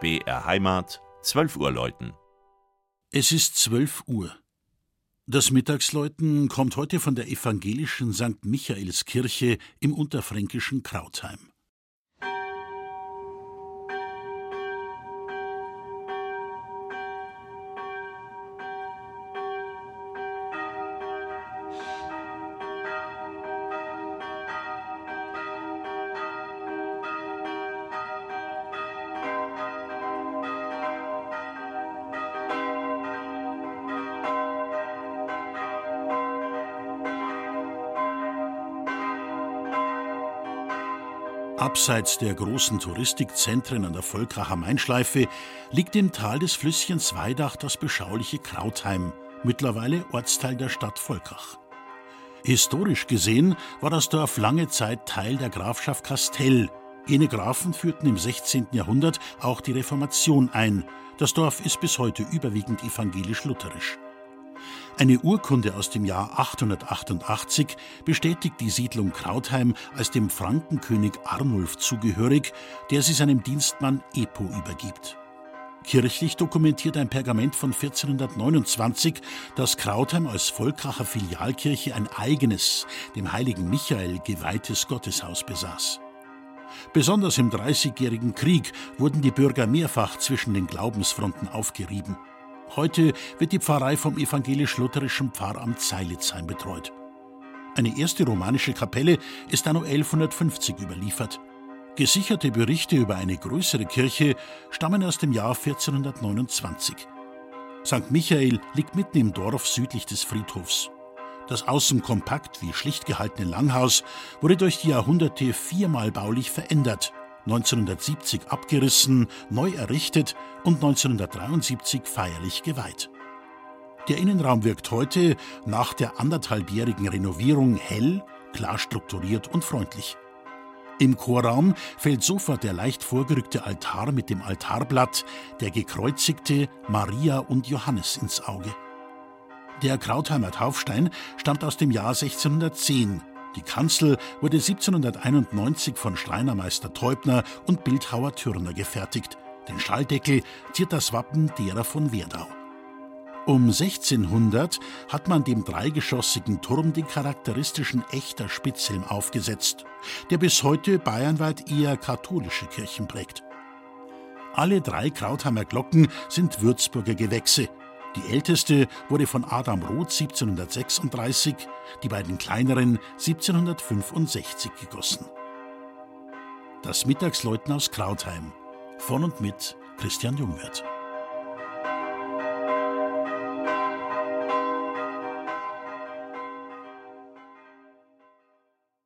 BR Heimat, 12 Uhr läuten. Es ist 12 Uhr. Das Mittagsläuten kommt heute von der evangelischen St. Michaelskirche im unterfränkischen Krautheim. Abseits der großen Touristikzentren an der Volkracher Mainschleife liegt im Tal des Flüsschens Weidach das beschauliche Krautheim, mittlerweile Ortsteil der Stadt Volkach. Historisch gesehen war das Dorf lange Zeit Teil der Grafschaft Kastell. Jene Grafen führten im 16. Jahrhundert auch die Reformation ein. Das Dorf ist bis heute überwiegend evangelisch-lutherisch. Eine Urkunde aus dem Jahr 888 bestätigt die Siedlung Krautheim als dem Frankenkönig Arnulf zugehörig, der sie seinem Dienstmann Epo übergibt. Kirchlich dokumentiert ein Pergament von 1429, dass Krautheim als Volkracher Filialkirche ein eigenes, dem heiligen Michael geweihtes Gotteshaus besaß. Besonders im Dreißigjährigen Krieg wurden die Bürger mehrfach zwischen den Glaubensfronten aufgerieben. Heute wird die Pfarrei vom evangelisch-lutherischen Pfarramt Seilitzheim betreut. Eine erste romanische Kapelle ist anno 1150 überliefert. Gesicherte Berichte über eine größere Kirche stammen aus dem Jahr 1429. St. Michael liegt mitten im Dorf südlich des Friedhofs. Das außen kompakt wie schlicht gehaltene Langhaus wurde durch die Jahrhunderte viermal baulich verändert 1970 abgerissen, neu errichtet und 1973 feierlich geweiht. Der Innenraum wirkt heute nach der anderthalbjährigen Renovierung hell, klar strukturiert und freundlich. Im Chorraum fällt sofort der leicht vorgerückte Altar mit dem Altarblatt, der gekreuzigte Maria und Johannes ins Auge. Der Krautheimer Taufstein stammt aus dem Jahr 1610 die Kanzel wurde 1791 von Schreinermeister Teubner und Bildhauer Thürner gefertigt. Den Schalldeckel ziert das Wappen derer von Werdau. Um 1600 hat man dem dreigeschossigen Turm den charakteristischen echter Spitzhelm aufgesetzt, der bis heute bayernweit eher katholische Kirchen prägt. Alle drei Krautheimer Glocken sind Würzburger Gewächse, die älteste wurde von Adam Roth 1736, die beiden kleineren 1765 gegossen. Das Mittagsläuten aus Krautheim von und mit Christian Jungwirth.